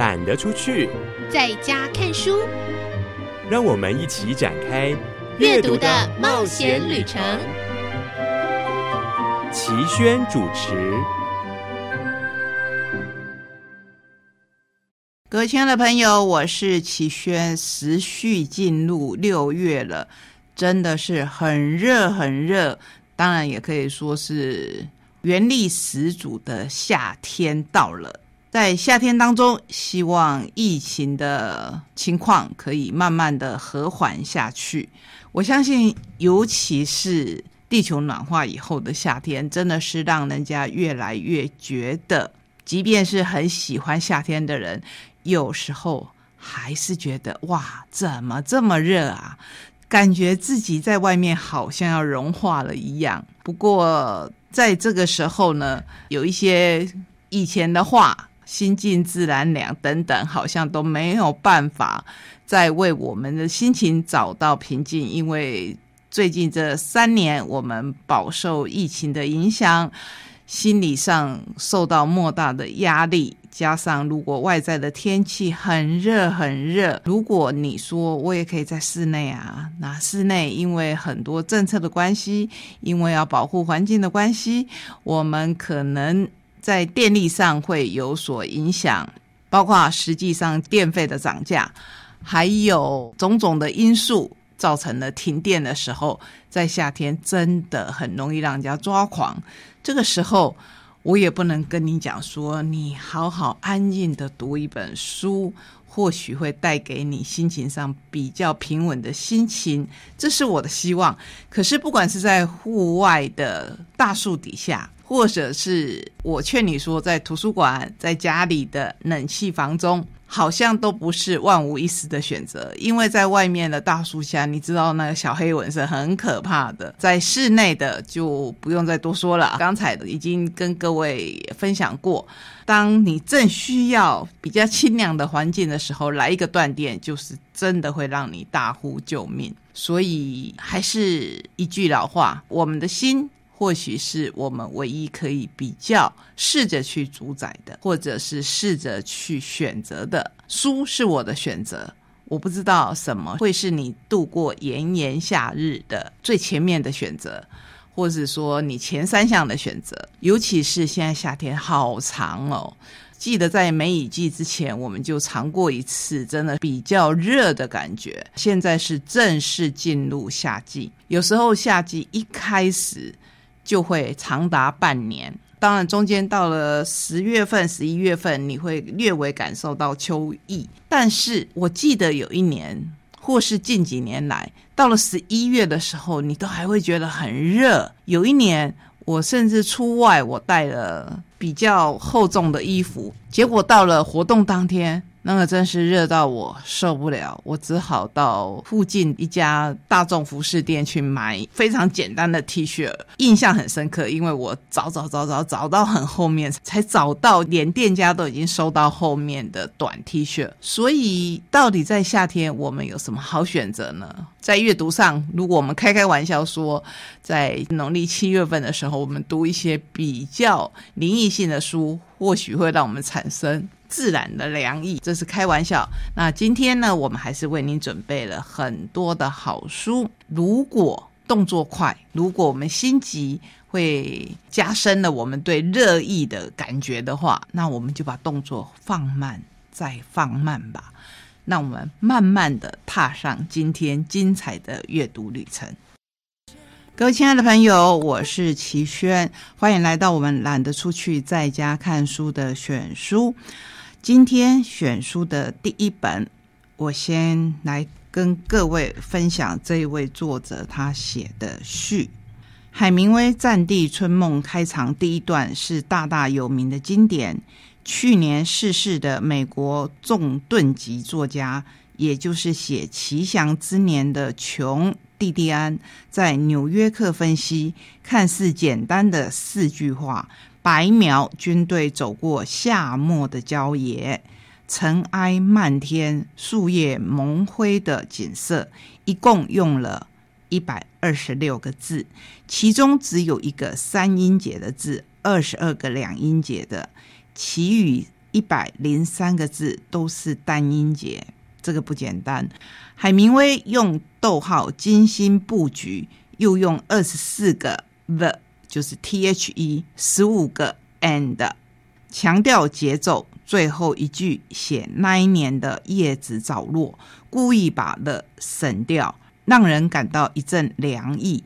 懒得出去，在家看书。让我们一起展开阅读的冒险旅程。齐轩主持。各位亲爱的朋友，我是齐轩。时序进入六月了，真的是很热很热，当然也可以说是元力十足的夏天到了。在夏天当中，希望疫情的情况可以慢慢的和缓下去。我相信，尤其是地球暖化以后的夏天，真的是让人家越来越觉得，即便是很喜欢夏天的人，有时候还是觉得哇，怎么这么热啊？感觉自己在外面好像要融化了一样。不过，在这个时候呢，有一些以前的话。心静自然凉等等，好像都没有办法再为我们的心情找到平静，因为最近这三年我们饱受疫情的影响，心理上受到莫大的压力，加上如果外在的天气很热很热，如果你说我也可以在室内啊，那室内因为很多政策的关系，因为要保护环境的关系，我们可能。在电力上会有所影响，包括实际上电费的涨价，还有种种的因素造成了停电的时候，在夏天真的很容易让人家抓狂。这个时候，我也不能跟你讲说，你好好安静的读一本书，或许会带给你心情上比较平稳的心情，这是我的希望。可是，不管是在户外的大树底下。或者是我劝你说，在图书馆、在家里的冷气房中，好像都不是万无一失的选择，因为在外面的大树下，你知道那个小黑蚊是很可怕的。在室内的就不用再多说了，刚才已经跟各位分享过，当你正需要比较清凉的环境的时候，来一个断电，就是真的会让你大呼救命。所以还是一句老话，我们的心。或许是我们唯一可以比较试着去主宰的，或者是试着去选择的书是我的选择。我不知道什么会是你度过炎炎夏日的最前面的选择，或者说你前三项的选择。尤其是现在夏天好长哦，记得在梅雨季之前我们就尝过一次真的比较热的感觉。现在是正式进入夏季，有时候夏季一开始。就会长达半年，当然中间到了十月份、十一月份，你会略微感受到秋意。但是我记得有一年，或是近几年来，到了十一月的时候，你都还会觉得很热。有一年，我甚至出外，我带了比较厚重的衣服，结果到了活动当天。那个真是热到我受不了，我只好到附近一家大众服饰店去买非常简单的 T 恤，印象很深刻，因为我找找找找找到很后面才找到，连店家都已经收到后面的短 T 恤。所以，到底在夏天我们有什么好选择呢？在阅读上，如果我们开开玩笑说，在农历七月份的时候，我们读一些比较灵异性的书，或许会让我们产生。自然的凉意，这是开玩笑。那今天呢，我们还是为您准备了很多的好书。如果动作快，如果我们心急，会加深了我们对热意的感觉的话，那我们就把动作放慢，再放慢吧。那我们慢慢的踏上今天精彩的阅读旅程。各位亲爱的朋友，我是齐轩，欢迎来到我们懒得出去，在家看书的选书。今天选书的第一本，我先来跟各位分享这一位作者他写的序。海明威《战地春梦》开场第一段是大大有名的经典。去年逝世的美国重盾级作家，也就是写《奇祥之年》的琼·蒂蒂安，在《纽约客》分析，看似简单的四句话。白描军队走过夏末的郊野，尘埃漫天、树叶蒙灰的景色，一共用了一百二十六个字，其中只有一个三音节的字，二十二个两音节的，其余一百零三个字都是单音节，这个不简单。海明威用逗号精心布局，又用二十四个 the，就是 t h e，十五个 and，强调节奏。最后一句写那一年的叶子早落，故意把的省掉，让人感到一阵凉意，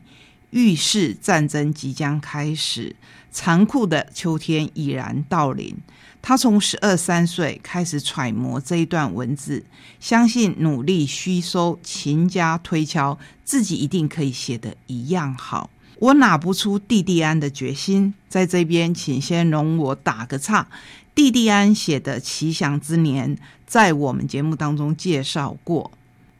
预示战争即将开始，残酷的秋天已然到临。他从十二三岁开始揣摩这一段文字，相信努力吸收、勤加推敲，自己一定可以写得一样好。我拿不出蒂蒂安的决心，在这边，请先容我打个岔。蒂蒂安写的《奇想之年》在我们节目当中介绍过。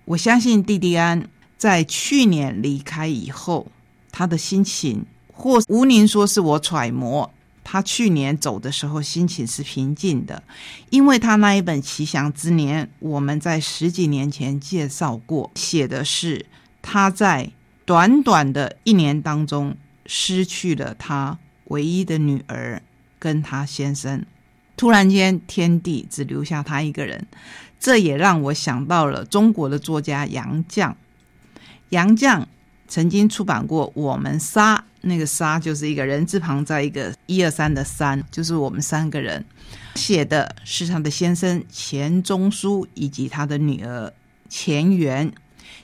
我相信蒂蒂安在去年离开以后，他的心情，或吴宁说是我揣摩，他去年走的时候心情是平静的，因为他那一本《奇想之年》，我们在十几年前介绍过，写的是他在短短的一年当中失去了他唯一的女儿跟他先生。突然间，天地只留下他一个人，这也让我想到了中国的作家杨绛。杨绛曾经出版过《我们仨》，那个“仨”就是一个人字旁，在一个一二三的“三”，就是我们三个人。写的是他的先生钱钟书以及他的女儿钱媛。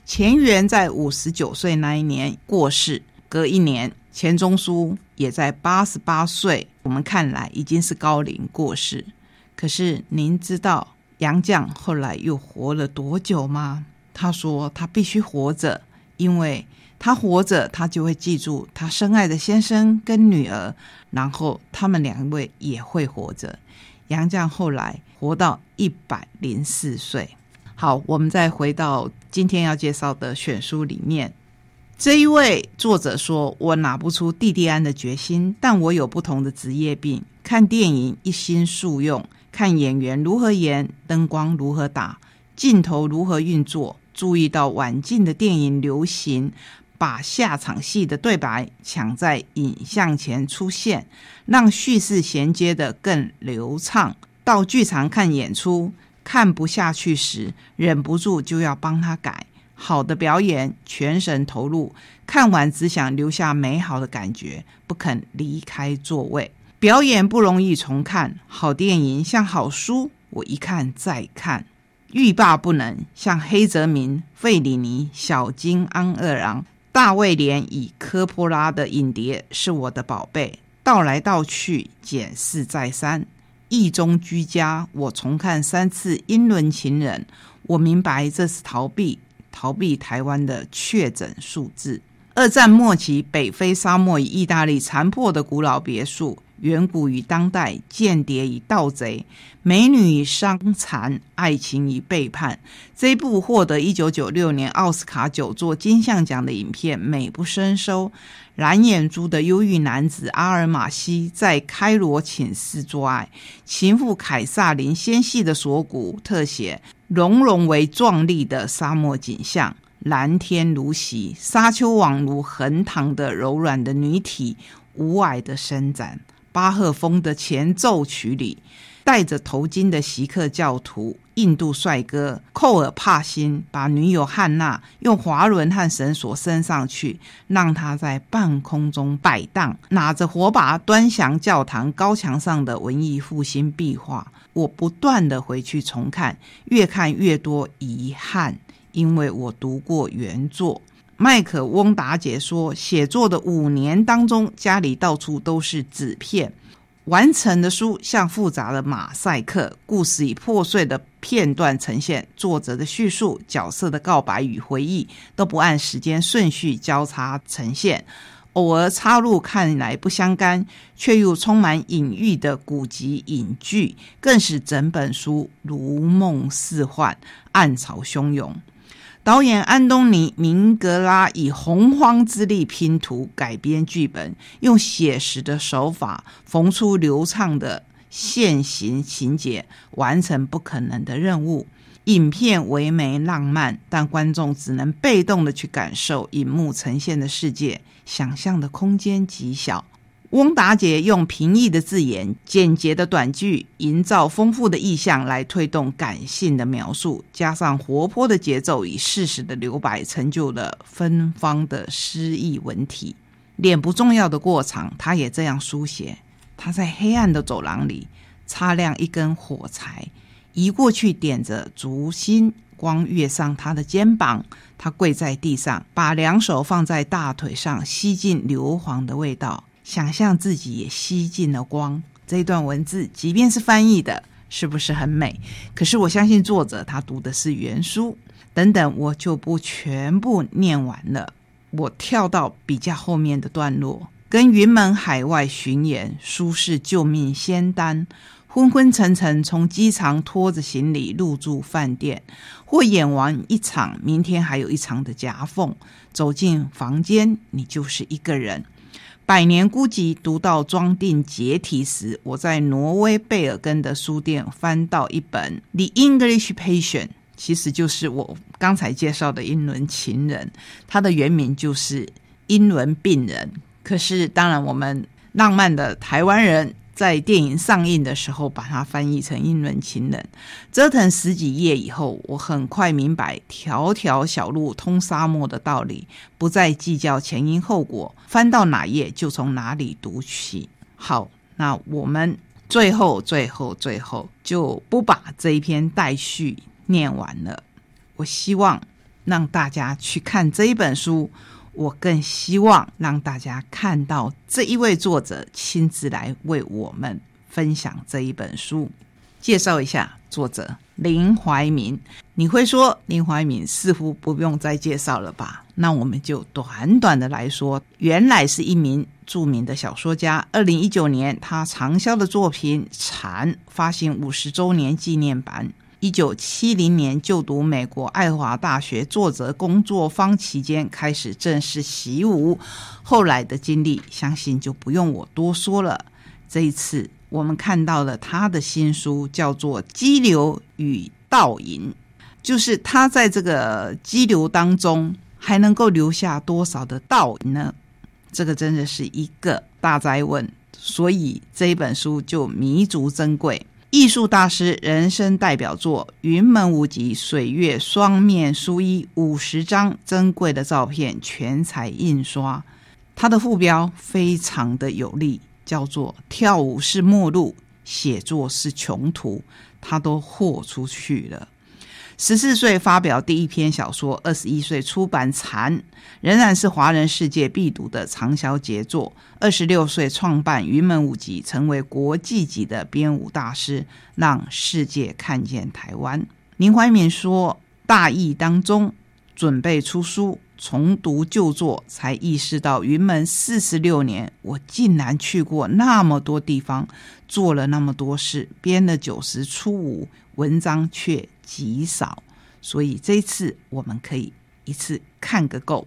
钱媛在五十九岁那一年过世，隔一年。钱钟书也在八十八岁，我们看来已经是高龄过世。可是您知道杨绛后来又活了多久吗？他说他必须活着，因为他活着，他就会记住他深爱的先生跟女儿，然后他们两位也会活着。杨绛后来活到一百零四岁。好，我们再回到今天要介绍的选书里面。这一位作者说：“我拿不出蒂蒂安的决心，但我有不同的职业病。看电影一心速用，看演员如何演，灯光如何打，镜头如何运作，注意到晚近的电影流行，把下场戏的对白抢在影像前出现，让叙事衔接的更流畅。到剧场看演出，看不下去时，忍不住就要帮他改。”好的表演，全神投入，看完只想留下美好的感觉，不肯离开座位。表演不容易重看，好电影像好书，我一看再看，欲罢不能。像黑泽明、费里尼、小金安二郎、大卫连以科波拉的影碟是我的宝贝，倒来倒去，检视再三，意中居家。我重看三次《英伦情人》，我明白这是逃避。逃避台湾的确诊数字。二战末期，北非沙漠与意大利残破的古老别墅，远古与当代，间谍与盗贼，美女与伤残，爱情与背叛。这部获得一九九六年奥斯卡九座金像奖的影片，美不胜收。蓝眼珠的忧郁男子阿尔马西在开罗寝室做爱，情妇凯撒琳纤细的锁骨特写。融融为壮丽的沙漠景象，蓝天如洗，沙丘宛如横躺的柔软的女体，无碍的伸展。巴赫风的前奏曲里，戴着头巾的锡克教徒，印度帅哥寇尔帕辛把女友汉娜用滑轮和绳索升上去，让她在半空中摆荡，拿着火把端详教堂高墙上的文艺复兴壁画。我不断的回去重看，越看越多遗憾，因为我读过原作。麦克翁达杰说，写作的五年当中，家里到处都是纸片。完成的书像复杂的马赛克，故事以破碎的片段呈现，作者的叙述、角色的告白与回忆都不按时间顺序交叉呈现。偶尔插入看来不相干，却又充满隐喻的古籍隐句，更使整本书如梦似幻、暗潮汹涌。导演安东尼·明格拉以洪荒之力拼图改编剧本，用写实的手法缝出流畅的线行情节，完成不可能的任务。影片唯美浪漫，但观众只能被动的去感受荧幕呈现的世界，想象的空间极小。翁达杰用平易的字眼、简洁的短句，营造丰富的意象来推动感性的描述，加上活泼的节奏与适时的留白，成就了芬芳的诗意文体。脸不重要的过场，他也这样书写。他在黑暗的走廊里擦亮一根火柴，移过去点着烛芯，光跃上他的肩膀。他跪在地上，把两手放在大腿上，吸进硫磺的味道。想象自己也吸进了光。这一段文字，即便是翻译的，是不是很美？可是我相信作者他读的是原书。等等，我就不全部念完了。我跳到比较后面的段落，跟云门海外巡演，舒适救命仙丹，昏昏沉沉从机场拖着行李入住饭店，或演完一场，明天还有一场的夹缝，走进房间，你就是一个人。百年孤寂，读到装订结题时，我在挪威贝尔根的书店翻到一本《The English Patient》，其实就是我刚才介绍的英伦情人，它的原名就是英伦病人。可是，当然我们浪漫的台湾人。在电影上映的时候，把它翻译成英伦情人。折腾十几页以后，我很快明白条条小路通沙漠的道理，不再计较前因后果，翻到哪页就从哪里读起。好，那我们最后、最后、最后就不把这一篇待续念完了。我希望让大家去看这一本书。我更希望让大家看到这一位作者亲自来为我们分享这一本书。介绍一下作者林怀民。你会说林怀民似乎不用再介绍了吧？那我们就短短的来说，原来是一名著名的小说家。二零一九年，他畅销的作品《蝉》发行五十周年纪念版。一九七零年就读美国爱华大学作者工作坊期间开始正式习武，后来的经历相信就不用我多说了。这一次我们看到了他的新书，叫做《激流与倒影》，就是他在这个激流当中还能够留下多少的倒影呢？这个真的是一个大灾问，所以这本书就弥足珍贵。艺术大师人生代表作《云门舞集》水月双面书衣五十张珍贵的照片全彩印刷，它的副标非常的有力，叫做“跳舞是末路，写作是穷途”，他都豁出去了。十四岁发表第一篇小说，二十一岁出版《蝉》，仍然是华人世界必读的畅销杰作。二十六岁创办云门舞集，成为国际级的编舞大师，让世界看见台湾。林怀民说：“大意当中，准备出书，重读旧作，才意识到云门四十六年，我竟然去过那么多地方，做了那么多事，编了九十出舞，文章却。”极少，所以这次我们可以一次看个够。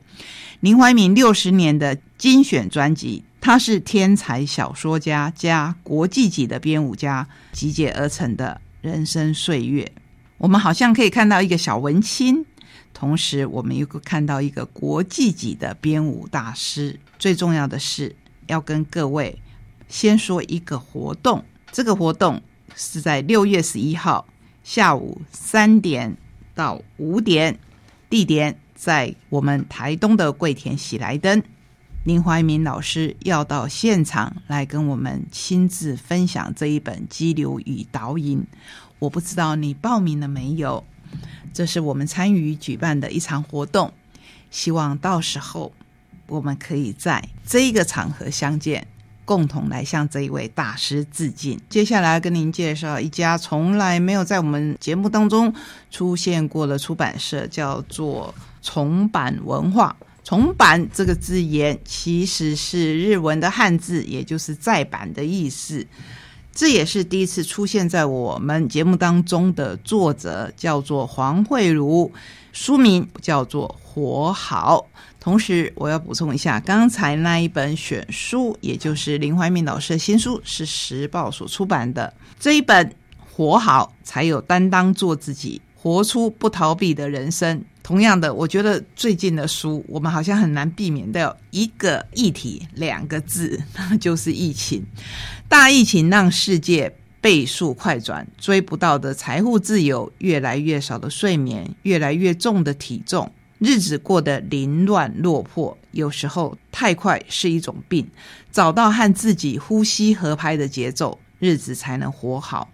林怀民六十年的精选专辑，他是天才小说家加国际级的编舞家集结而成的人生岁月。我们好像可以看到一个小文青，同时我们又看到一个国际级的编舞大师。最重要的是，要跟各位先说一个活动，这个活动是在六月十一号。下午三点到五点，地点在我们台东的桂田喜来登。林怀民老师要到现场来跟我们亲自分享这一本《激流与导引》。我不知道你报名了没有？这是我们参与举办的一场活动，希望到时候我们可以在这个场合相见。共同来向这一位大师致敬。接下来跟您介绍一家从来没有在我们节目当中出现过的出版社，叫做重版文化。重版这个字眼其实是日文的汉字，也就是再版的意思。这也是第一次出现在我们节目当中的作者，叫做黄慧茹，书名叫做《活好》。同时，我要补充一下，刚才那一本选书，也就是林怀民老师的新书，是时报所出版的这一本《活好》，才有担当做自己，活出不逃避的人生。同样的，我觉得最近的书，我们好像很难避免掉一个议题，两个字，那就是疫情。大疫情让世界倍速快转，追不到的财富自由，越来越少的睡眠，越来越重的体重，日子过得凌乱落魄。有时候太快是一种病，找到和自己呼吸合拍的节奏，日子才能活好。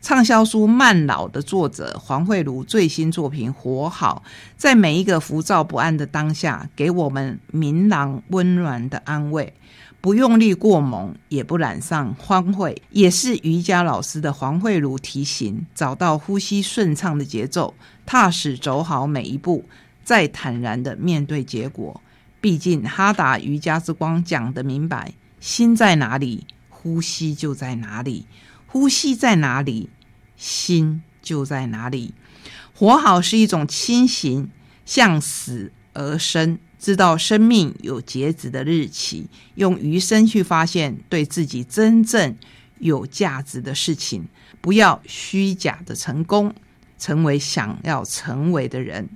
畅销书《慢老》的作者黄慧茹最新作品《活好》，在每一个浮躁不安的当下，给我们明朗温暖的安慰，不用力过猛，也不染上荒废，也是瑜伽老师的黄慧茹提醒：找到呼吸顺畅的节奏，踏实走好每一步，再坦然的面对结果。毕竟哈达瑜伽之光讲得明白：心在哪里，呼吸就在哪里。呼吸在哪里，心就在哪里。活好是一种清醒，向死而生，知道生命有截止的日期，用余生去发现对自己真正有价值的事情。不要虚假的成功，成为想要成为的人。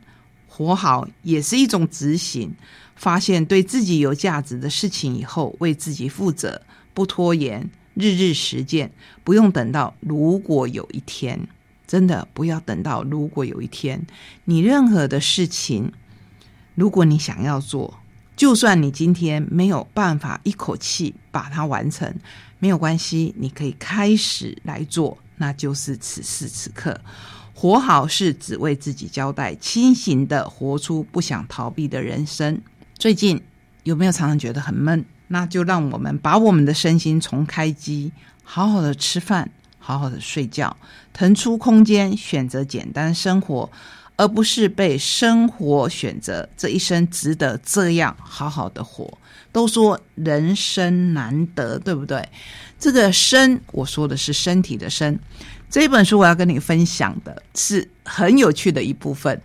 活好也是一种执行，发现对自己有价值的事情以后，为自己负责，不拖延。日日实践，不用等到如果有一天，真的不要等到如果有一天，你任何的事情，如果你想要做，就算你今天没有办法一口气把它完成，没有关系，你可以开始来做，那就是此时此刻，活好是只为自己交代，清醒的活出不想逃避的人生。最近有没有常常觉得很闷？那就让我们把我们的身心重开机，好好的吃饭，好好的睡觉，腾出空间，选择简单生活，而不是被生活选择。这一生值得这样好好的活。都说人生难得，对不对？这个生，我说的是身体的生。这本书我要跟你分享的是很有趣的一部分。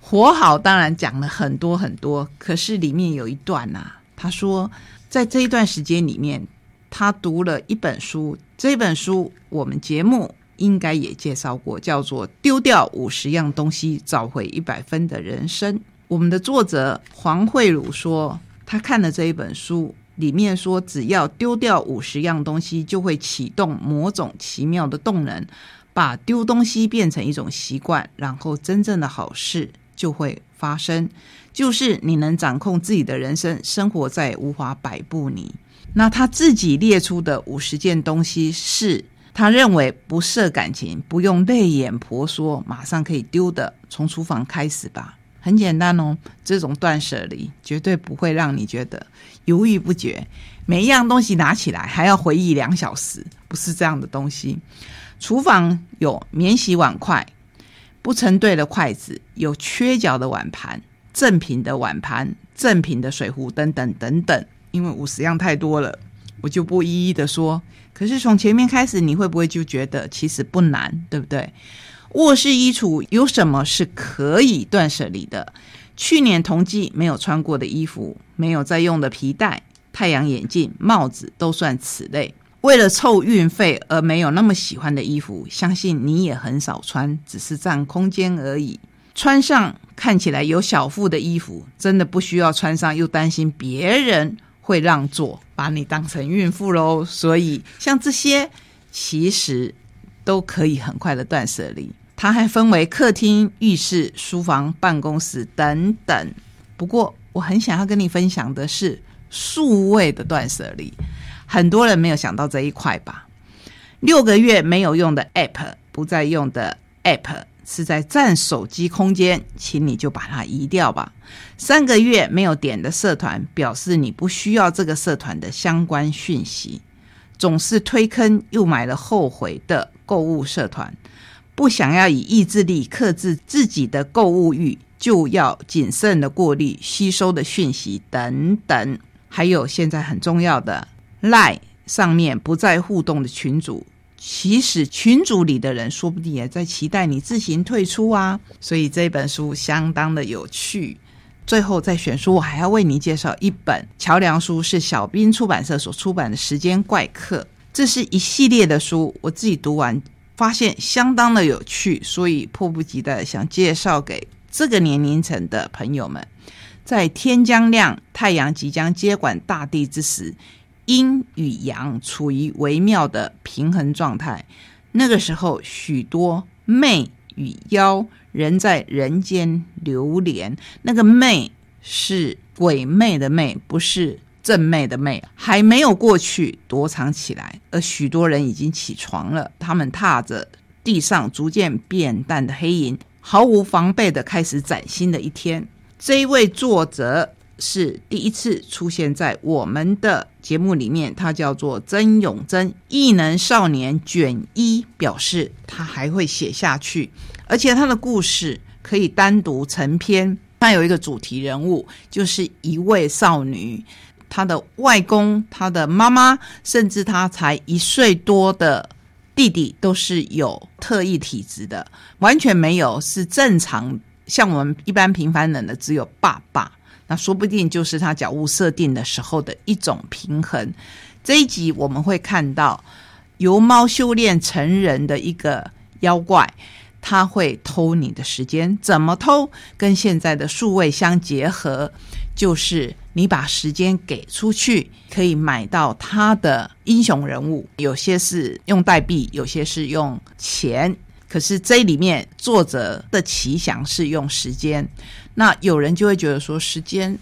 活好当然讲了很多很多，可是里面有一段呐。他说，在这一段时间里面，他读了一本书。这本书我们节目应该也介绍过，叫做《丢掉五十样东西，找回一百分的人生》。我们的作者黄慧茹说，他看了这一本书，里面说，只要丢掉五十样东西，就会启动某种奇妙的动能，把丢东西变成一种习惯，然后真正的好事就会发生。就是你能掌控自己的人生，生活再也无法摆布你。那他自己列出的五十件东西，是他认为不涉感情、不用泪眼婆娑、马上可以丢的。从厨房开始吧，很简单哦。这种断舍离绝对不会让你觉得犹豫不决，每一样东西拿起来还要回忆两小时，不是这样的东西。厨房有免洗碗筷、不成对的筷子、有缺角的碗盘。正品的碗盘、正品的水壶等等等等，因为五十样太多了，我就不一一的说。可是从前面开始，你会不会就觉得其实不难，对不对？卧室衣橱有什么是可以断舍离的？去年同季没有穿过的衣服，没有在用的皮带、太阳眼镜、帽子都算此类。为了凑运费而没有那么喜欢的衣服，相信你也很少穿，只是占空间而已。穿上看起来有小腹的衣服，真的不需要穿上，又担心别人会让座，把你当成孕妇喽。所以像这些，其实都可以很快的断舍离。它还分为客厅、浴室、书房、办公室等等。不过，我很想要跟你分享的是数位的断舍离。很多人没有想到这一块吧？六个月没有用的 App，不再用的 App。是在占手机空间，请你就把它移掉吧。三个月没有点的社团，表示你不需要这个社团的相关讯息。总是推坑又买了后悔的购物社团，不想要以意志力克制自己的购物欲，就要谨慎的过滤吸收的讯息等等。还有现在很重要的赖上面不再互动的群组。其实群组里的人说不定也在期待你自行退出啊，所以这本书相当的有趣。最后再选书，我还要为你介绍一本桥梁书，是小兵出版社所出版的《时间怪客》，这是一系列的书。我自己读完发现相当的有趣，所以迫不及待想介绍给这个年龄层的朋友们。在天将亮、太阳即将接管大地之时，阴与阳处于微妙的平衡状态。那个时候，许多媚与妖人在人间流连。那个媚是鬼魅的魅，不是正魅的魅，还没有过去，躲藏起来。而许多人已经起床了，他们踏着地上逐渐变淡的黑影，毫无防备的开始崭新的一天。这一位作者是第一次出现在我们的节目里面，他叫做曾永贞，异能少年卷一，表示他还会写下去，而且他的故事可以单独成篇。他有一个主题人物，就是一位少女，她的外公、她的妈妈，甚至她才一岁多的弟弟，都是有特异体质的，完全没有是正常。像我们一般平凡人的只有爸爸，那说不定就是他脚物设定的时候的一种平衡。这一集我们会看到由猫修炼成人的一个妖怪，他会偷你的时间，怎么偷？跟现在的数位相结合，就是你把时间给出去，可以买到他的英雄人物，有些是用代币，有些是用钱。可是这里面作者的奇想是用时间，那有人就会觉得说时间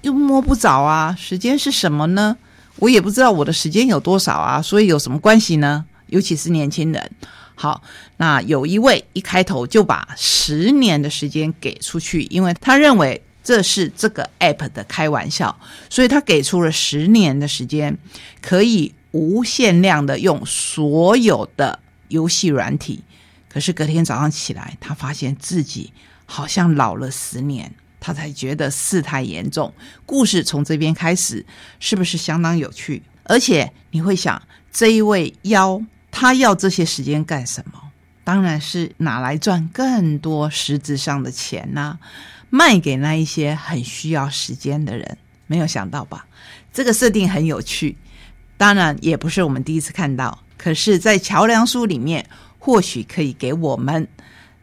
又摸不着啊，时间是什么呢？我也不知道我的时间有多少啊，所以有什么关系呢？尤其是年轻人。好，那有一位一开头就把十年的时间给出去，因为他认为这是这个 app 的开玩笑，所以他给出了十年的时间，可以无限量的用所有的游戏软体。可是隔天早上起来，他发现自己好像老了十年，他才觉得事态严重。故事从这边开始，是不是相当有趣？而且你会想，这一位妖他要这些时间干什么？当然是拿来赚更多实质上的钱呐，卖给那一些很需要时间的人。没有想到吧？这个设定很有趣，当然也不是我们第一次看到。可是，在桥梁书里面。或许可以给我们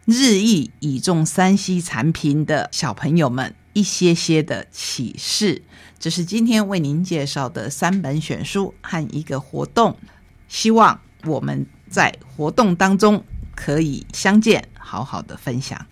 日益倚重山西产品的小朋友们一些些的启示。这是今天为您介绍的三本选书和一个活动，希望我们在活动当中可以相见，好好的分享。